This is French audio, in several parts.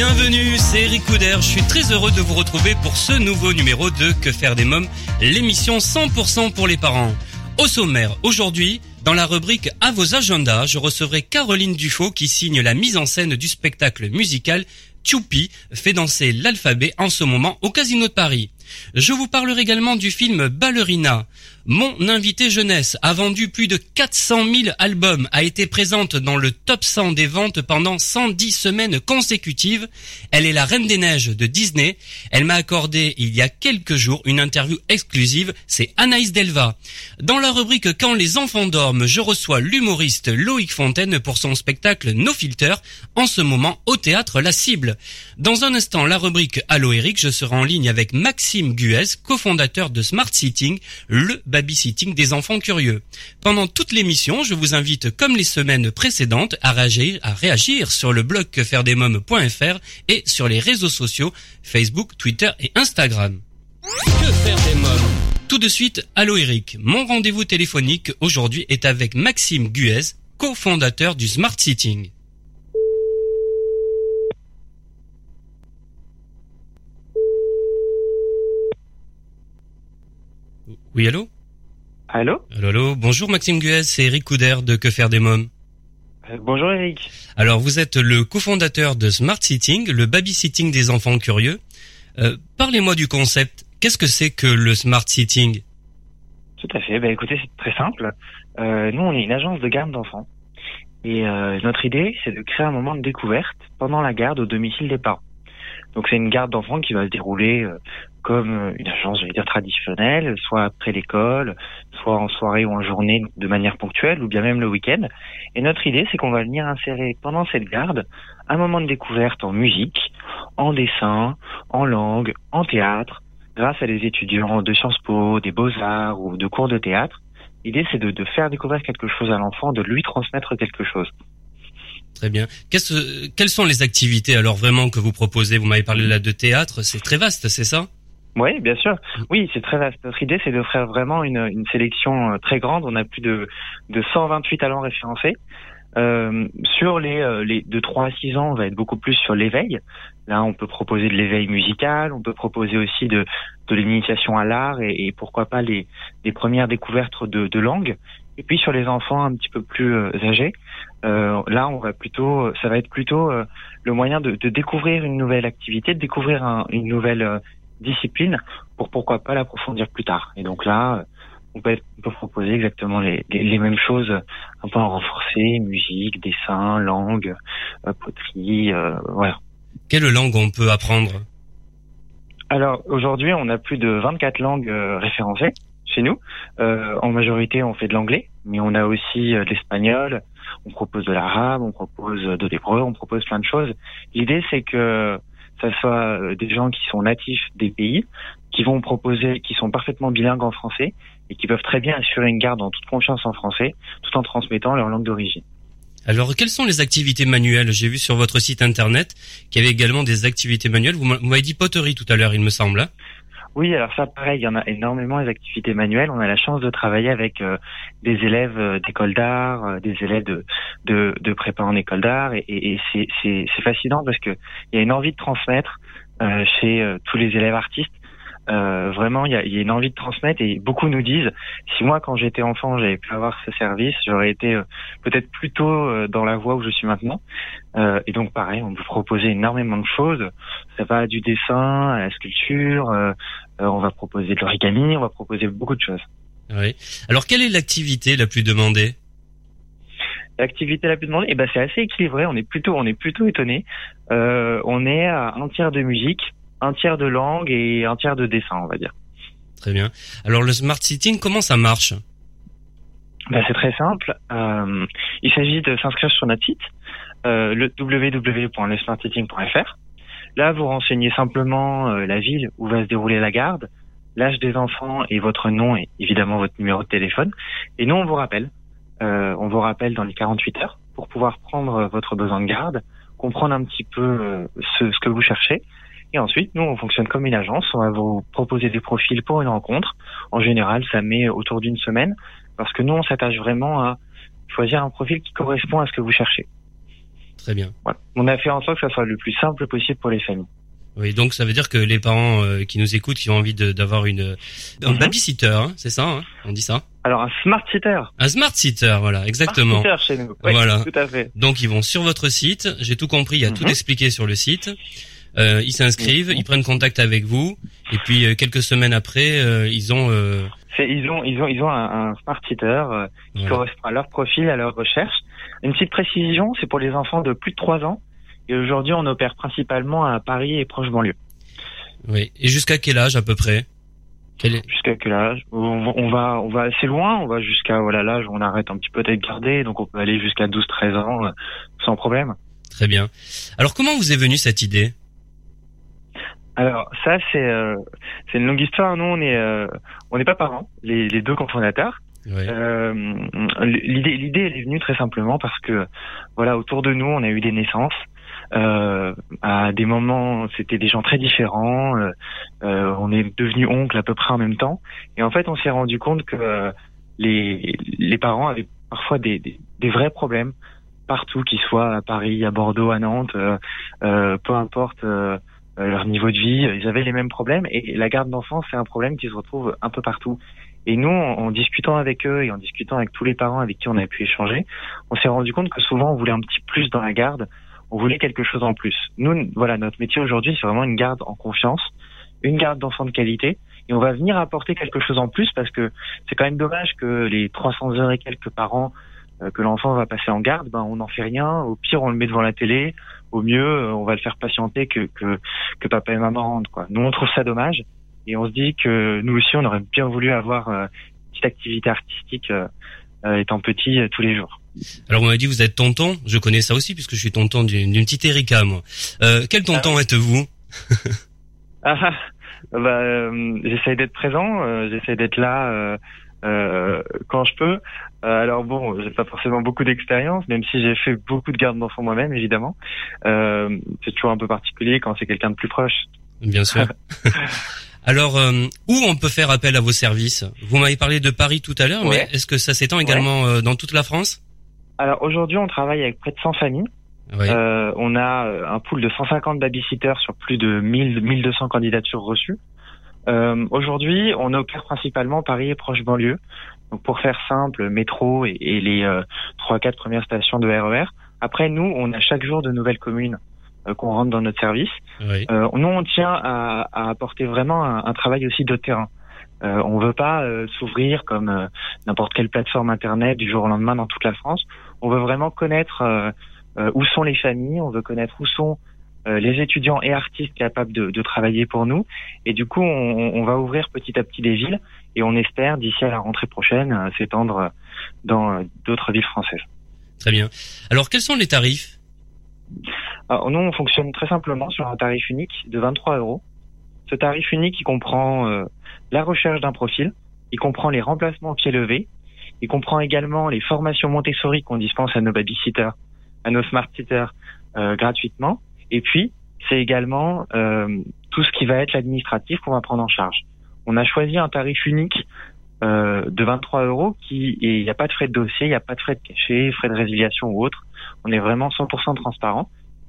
Bienvenue, c'est Eric Couder. Je suis très heureux de vous retrouver pour ce nouveau numéro de Que faire des mômes, l'émission 100% pour les parents. Au sommaire, aujourd'hui, dans la rubrique À vos agendas, je recevrai Caroline Dufaux qui signe la mise en scène du spectacle musical Tchoupi fait danser l'alphabet en ce moment au Casino de Paris. Je vous parlerai également du film Ballerina. Mon invité jeunesse a vendu plus de 400 000 albums, a été présente dans le top 100 des ventes pendant 110 semaines consécutives. Elle est la reine des neiges de Disney. Elle m'a accordé il y a quelques jours une interview exclusive. C'est Anaïs Delva. Dans la rubrique Quand les enfants dorment, je reçois l'humoriste Loïc Fontaine pour son spectacle No Filter, en ce moment au théâtre La Cible. Dans un instant, la rubrique Allo Eric, je serai en ligne avec Maxime Guez, cofondateur de Smart Sitting, le babysitting des enfants curieux. Pendant toute l'émission, je vous invite, comme les semaines précédentes, à réagir, sur le blog quefairedesmoms.fr et sur les réseaux sociaux Facebook, Twitter et Instagram. Que faire des Tout de suite, allô Eric. Mon rendez-vous téléphonique aujourd'hui est avec Maxime Guez, cofondateur du Smart Sitting. Oui, allô? Allô? Allô, allô? Bonjour Maxime Guez, c'est Eric Couder de Que faire des mômes. Euh, Bonjour Eric. Alors, vous êtes le cofondateur de Smart Sitting, le babysitting des enfants curieux. Euh, Parlez-moi du concept. Qu'est-ce que c'est que le Smart Sitting? Tout à fait. Bah, écoutez, c'est très simple. Euh, nous, on est une agence de garde d'enfants. Et notre idée, c'est de créer un moment de découverte pendant la garde au domicile des parents. Donc c'est une garde d'enfants qui va se dérouler comme euh, une agence, j'allais dire, traditionnelle, soit après l'école, soit en soirée ou en journée de manière ponctuelle, ou bien même le week-end. Et notre idée, c'est qu'on va venir insérer pendant cette garde un moment de découverte en musique, en dessin, en langue, en théâtre, grâce à des étudiants de Sciences Po, des Beaux-Arts ou de cours de théâtre. L'idée, c'est de, de faire découvrir quelque chose à l'enfant, de lui transmettre quelque chose. Très bien. Qu'est-ce- quelles sont les activités alors vraiment que vous proposez? Vous m'avez parlé là de théâtre, c'est très vaste, c'est ça? Oui, bien sûr. Oui, c'est très vaste. Notre idée, c'est d'offrir vraiment une, une sélection euh, très grande. On a plus de, de 128 talents référencés. Euh, sur les, euh, les de 3 à 6 ans, on va être beaucoup plus sur l'éveil. Là, on peut proposer de l'éveil musical, on peut proposer aussi de, de l'initiation à l'art et, et pourquoi pas les, les premières découvertes de, de langue. Et puis sur les enfants un petit peu plus euh, âgés, euh, là, on va plutôt, ça va être plutôt euh, le moyen de, de découvrir une nouvelle activité, de découvrir un- une nouvelle euh, discipline pour pourquoi pas l'approfondir plus tard. Et donc là, on peut, on peut proposer exactement les, les, les mêmes choses, un peu en renforcé, musique, dessin, langue, euh, poterie, euh, voilà. Quelle langue on peut apprendre? Alors aujourd'hui, on a plus de 24 langues euh, référencées chez nous. Euh, en majorité, on fait de l'anglais, mais on a aussi euh, de l'espagnol. On propose de l'arabe, on propose de l'hébreu, on propose plein de choses. L'idée, c'est que ça soit euh, des gens qui sont natifs des pays, qui vont proposer, qui sont parfaitement bilingues en français et qui peuvent très bien assurer une garde en toute confiance en français, tout en transmettant leur langue d'origine. Alors, quelles sont les activités manuelles? J'ai vu sur votre site internet qu'il y avait également des activités manuelles. Vous m'a- vous m'avez dit poterie tout à l'heure, il me semble. Oui, alors ça, pareil, il y en a énormément les activités manuelles. On a la chance de travailler avec euh, des élèves euh, d'école d'art, euh, des élèves de, de, de prépa en école d'art, et, et, c'est, fascinant parce que il y a une envie de transmettre chez tous les élèves artistes. Euh, vraiment, il y a, y a une envie de transmettre et beaucoup nous disent si moi, quand j'étais enfant, j'avais pu avoir ce service, j'aurais été euh, peut-être plus tôt euh, dans la voie où je suis maintenant. Euh, et donc, pareil, on peut proposer énormément de choses. Ça va du dessin à la sculpture. euh, euh, on va proposer de l'origami, on va proposer beaucoup de choses. Oui. Alors, quelle est l'activité la plus demandée? L'activité la plus demandée, eh ben c'est assez équilibré. On est plutôt, on est plutôt étonné. Euh, on est à un tiers de musique, un tiers de langue et un tiers de dessin, on va dire. Très bien. Alors, le smart sitting, comment ça marche? Ben, C'est très simple. Euh, il s'agit de s'inscrire sur notre site, euh, le www.lesmarteting.fr. Là, vous renseignez simplement euh, la ville où va se dérouler la garde, l'âge des enfants et votre nom et évidemment votre numéro de téléphone. Et nous, on vous rappelle. Euh, on vous rappelle dans les 48 heures pour pouvoir prendre votre besoin de garde, comprendre un petit peu euh, ce, ce, que vous cherchez. Et ensuite, nous, on fonctionne comme une agence. On va vous proposer des profils pour une rencontre. En général, ça met autour d'une semaine parce que nous, on s'attache vraiment à choisir un profil qui correspond à ce que vous cherchez. Très bien. Voilà. On a fait en sorte que ça soit le plus simple possible pour les familles. Oui, donc ça veut dire que les parents euh, qui nous écoutent, qui ont envie d'avoir une un mm babysitter, hein, c'est ça, hein on dit ça Alors un smart sitter. Un smart sitter, voilà, exactement. Smart sitter chez nous. Voilà. Tout à fait. Donc ils vont sur votre site. J'ai tout compris, il y a tout Mhm. expliqué sur le site. Euh, ils s'inscrivent, ils prennent contact avec vous, et puis euh, quelques semaines après, euh, ils ont. euh, Ils ont, ils ont, ils ont un, un smart sitter euh, qui correspond à leur profil, à leur recherche. Une petite précision, c'est pour les enfants de plus de 3 ans. Et aujourd'hui, on opère principalement à Paris et proche banlieue. Oui. Et jusqu'à quel âge à peu près? Quel est- Jusqu'à quel âge? On va, on va, on va assez loin. On va jusqu'à voilà l'âge où on arrête un petit peu d'être gardé. Donc on peut aller jusqu'à 12-13 ans euh, sans problème. Très bien. Alors comment vous est venue cette idée? Alors ça c'est euh, c'est une longue histoire. Nous on est euh, on n'est pas parents, les, les deux cofondateurs. Ouais. Euh, l'idée l'idée elle est venue très simplement parce que voilà autour de nous on a eu des naissances. Euh, à des moments c'était des gens très différents. euh, euh, on est devenu oncle à peu près en même temps. Et en fait on s'est rendu compte que les les parents avaient parfois des des, des vrais problèmes partout, qu'ils soient à Paris, à Bordeaux, à Nantes, euh, euh, peu importe. euh, leur niveau de vie, euh, ils avaient les mêmes problèmes et la garde d'enfants c'est un problème qui se retrouve un peu partout. Et nous, en, en discutant avec eux et en discutant avec tous les parents avec qui on a pu échanger, on s'est rendu compte que souvent on voulait un petit plus dans la garde, on voulait quelque chose en plus. Nous, voilà, notre métier aujourd'hui c'est vraiment une garde en confiance, une garde d'enfants de qualité et on va venir apporter quelque chose en plus parce que c'est quand même dommage que les 300 heures et quelques par an euh, que l'enfant va passer en garde, ben on n'en fait rien. Au pire, on le met devant la télé. Au mieux, euh, on va le faire patienter que que, que papa et maman rentrent. Quoi. Nous, on trouve ça dommage et on se dit que nous aussi, on aurait bien voulu avoir euh, une petite activité artistique euh, euh, étant petit euh, tous les jours. Alors on m'a dit vous êtes tonton. Je connais ça aussi puisque je suis tonton d'une petite Erika moi. Euh, quel tonton êtes-vous? Ah, ah, bah, euh, j'essaie d'être présent, euh, j'essaie d'être là euh, quand je peux. Euh, alors bon, j'ai pas forcément beaucoup d'expérience, même si j'ai fait beaucoup de garde d'enfants moi-même, évidemment. Euh, c'est toujours un peu particulier quand c'est quelqu'un de plus proche. Bien sûr. Alors, euh, où on peut faire appel à vos services? Vous m'avez parlé de Paris tout à l'heure, Ouais. mais est-ce que ça s'étend également euh, dans toute la France? Alors aujourd'hui, on travaille avec près de 100 familles. Euh, on a un pool de 150 babysitters sur plus de 1000, 1200 candidatures reçues. Euh, Aujourd'hui, on opère principalement Paris et proche banlieue. Donc pour faire simple, métro et, et les euh, trois quatre premières stations de RER. Après, nous, on a chaque jour de nouvelles communes euh, qu'on rentre dans notre service. oui. Euh, nous, on tient à, à apporter vraiment un, un travail aussi de terrain. Euh, on veut pas euh, s'ouvrir comme euh, n'importe quelle plateforme internet du jour au lendemain dans toute la France. On veut vraiment connaître où sont les familles, on veut connaître où sont euh, les étudiants et artistes capables de, de travailler pour nous. Et du coup, on, on va ouvrir petit à petit des villes et on espère d'ici à la rentrée prochaine euh, s'étendre dans euh, d'autres villes françaises. Très bien. Alors, quels sont les tarifs? Alors, nous, on fonctionne très simplement sur un tarif unique de 23 euros. Ce tarif unique, il comprend euh, la recherche d'un profil, il comprend les remplacements au pied levé, il comprend également les formations Montessori qu'on dispense à nos babysitters, à nos smart sitters euh, gratuitement, et puis c'est également euh, tout ce qui va être l'administratif qu'on va prendre en charge. On a choisi un tarif unique euh, de 23 euros qui et il n'y a pas de frais de dossier, il n'y a pas de frais de cachet, frais de résiliation ou autre. On est vraiment 100% transparent.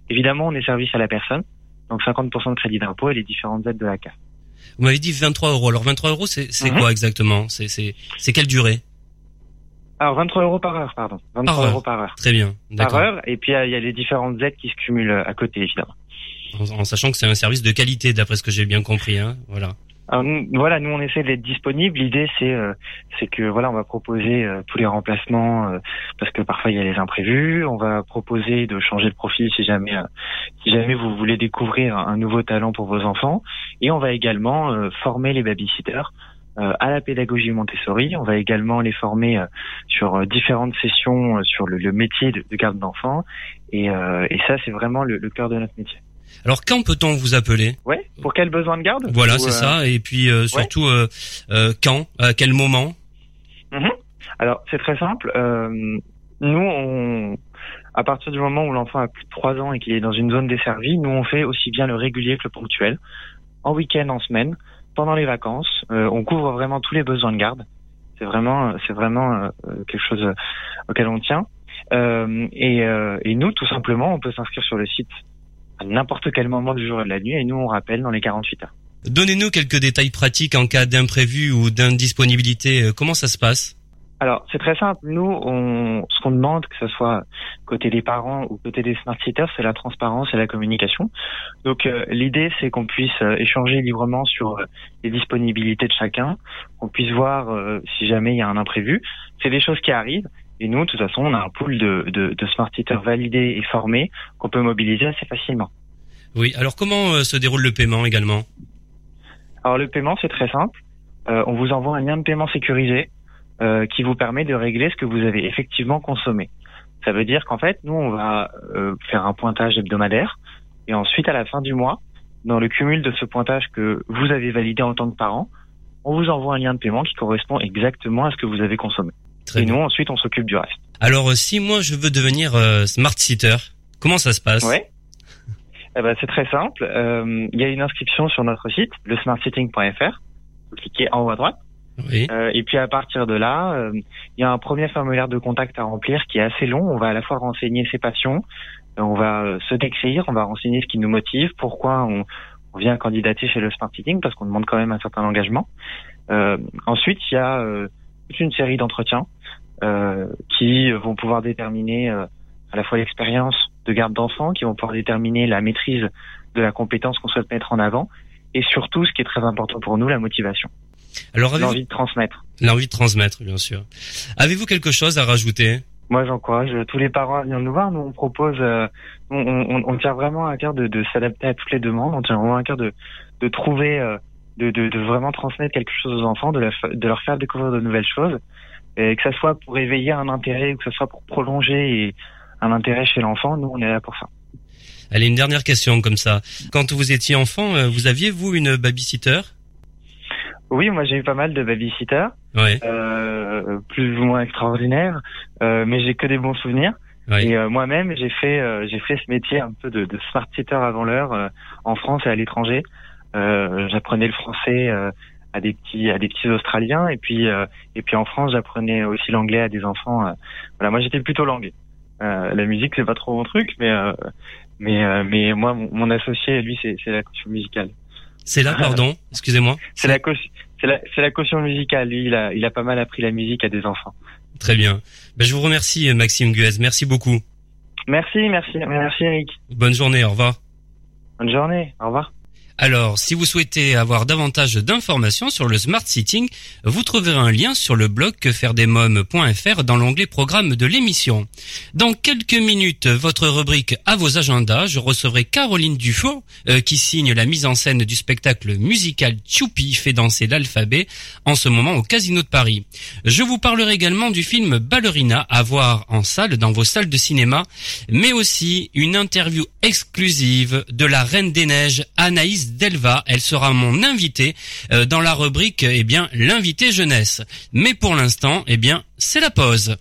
Évidemment, on est service à la personne, donc 50% de crédit d'impôt et les différentes aides de la CAF. Vous m'avez dit 23 euros. Alors, 23 euros, c'est Mhm. quoi exactement? C'est quelle durée? Alors 23 euros par heure, pardon. 23 Par heure. euros par heure. Très bien. Par heure, et puis il y a les différentes aides qui se cumulent euh, à côté, évidemment. En, en sachant que c'est un service de qualité, d'après ce que j'ai bien compris. Hein. Voilà. Alors, nous, voilà, nous on essaie d'être disponible. L'idée c'est euh, c'est que voilà, on va proposer euh, tous les remplacements euh, parce que parfois il y a les imprévus. On va proposer de changer de profil si jamais euh, si jamais vous voulez découvrir un, un nouveau talent pour vos enfants. Et on va également euh, former les babysitters à la pédagogie Montessori. On va également les former sur différentes sessions sur le, métier de, garde d'enfants. Et, ça, c'est vraiment le, cœur de notre métier. Alors quand peut-on vous appeler? Ouais. Pour quel besoin de garde? Voilà, c'est ça. Et puis surtout quand, à quel moment? Mhm. Alors c'est très simple. nous, on, à partir du moment où l'enfant a plus de 3 ans et qu'il est dans une zone desservie, nous on fait aussi bien le régulier que le ponctuel, en week-end, en semaine, pendant les vacances. Euh, on couvre vraiment tous les besoins de garde. C'est vraiment, c'est vraiment euh, quelque chose auquel on tient. Euh, et, et, nous, tout simplement, on peut s'inscrire sur le site à n'importe quel moment du jour et de la nuit, et nous on rappelle dans les 48 heures. Donnez-nous quelques détails pratiques en cas d'imprévu ou d'indisponibilité. Comment ça se passe? Alors, c'est très simple. Nous, on, ce qu'on demande, que ce soit côté des parents ou côté des smart sitters, c'est la transparence et la communication. Donc, euh, l'idée, c'est qu'on puisse euh, échanger librement sur euh, les disponibilités de chacun, qu'on puisse voir si jamais il y a un imprévu. C'est des choses qui arrivent. Et nous, de toute façon, on a un pool de, de, de smart sitters validés et formés qu'on peut mobiliser assez facilement. Oui. Alors, comment se déroule le paiement également? Alors, le paiement, c'est très simple. on vous envoie un lien de paiement sécurisé euh, qui vous permet de régler ce que vous avez effectivement consommé. Ça veut dire qu'en fait, nous, on va euh, faire un pointage hebdomadaire et ensuite, à la fin du mois, dans le cumul de ce pointage que vous avez validé en tant que parent, on vous envoie un lien de paiement qui correspond exactement à ce que vous avez consommé. et nous, ensuite, on s'occupe du reste. Alors, euh, si moi, je veux devenir smart sitter, comment ça se passe? Ouais. Eh ben, c'est très simple. Il y a une inscription sur notre site, le smartsitting.fr. Vous cliquez en haut à droite. Euh, et puis à partir de là, euh, il y a un premier formulaire de contact à remplir qui est assez long. On va à la fois renseigner ses passions, euh, on va se décrire, on va renseigner ce qui nous motive, pourquoi on, vient candidater chez le Smart parce qu'on demande quand même un certain engagement. ensuite, il y a toute une série d'entretiens qui vont pouvoir déterminer à la fois l'expérience de garde d'enfants, qui vont pouvoir déterminer la maîtrise de la compétence qu'on souhaite mettre en avant, et surtout, ce qui est très important pour nous, la motivation. Alors, l'envie de transmettre. L'envie de transmettre, bien sûr. Avez-vous quelque chose à rajouter? Moi, j'encourage tous les parents à venir nous voir. Nous, on propose, euh, on, on, on, tient vraiment à cœur de, de s'adapter à toutes les demandes. On tient vraiment à cœur de, de trouver, euh, de, de, de, vraiment transmettre quelque chose aux enfants, de, de leur faire découvrir de nouvelles choses, et que ça soit pour éveiller un intérêt ou que ce soit pour prolonger un intérêt chez l'enfant. Nous, on est là pour ça. Allez, une dernière question comme ça. Quand vous étiez enfant, euh, vous aviez vous une babysitter? Oui, moi j'ai eu pas mal de babysitters, euh, plus ou moins extraordinaires, euh, mais j'ai que des bons souvenirs. Et euh, moi-même, j'ai fait euh, j'ai fait ce métier un peu de, de smart sitter avant l'heure euh, en France et à l'étranger. j'apprenais le français à des petits à des petits Australiens et puis et puis en France, j'apprenais aussi l'anglais à des enfants. voilà, moi j'étais plutôt langue. la musique c'est pas trop mon truc, mais mais mais moi mon, mon associé lui c'est c'est la culture musicale. C'est là, pardon, excusez-moi. C'est la, c'est la, la, caution musicale. Lui, il a, il a pas mal appris la musique à des enfants. Très bien. Ben, je vous remercie, Maxime Guez. Merci beaucoup. Merci, merci, merci Eric. Bonne journée, au revoir. Bonne journée, au revoir. Alors, si vous souhaitez avoir davantage d'informations sur le smart sitting, vous trouverez un lien sur le blog quefairedesmoms.fr dans l'onglet programme de l'émission. Dans quelques minutes, votre rubrique à vos agendas, je recevrai Caroline Dufaux, euh, qui signe la mise en scène du spectacle musical Choupi fait danser l'alphabet en ce moment au Casino de Paris. Je vous parlerai également du film Ballerina à voir en salle dans vos salles de cinéma, mais aussi une interview exclusive de la Reine des Neiges, Anaïs Delva. Elle sera mon invitée euh, dans la rubrique, eh bien, l'invité jeunesse. Mais pour l'instant, eh bien, c'est la pause.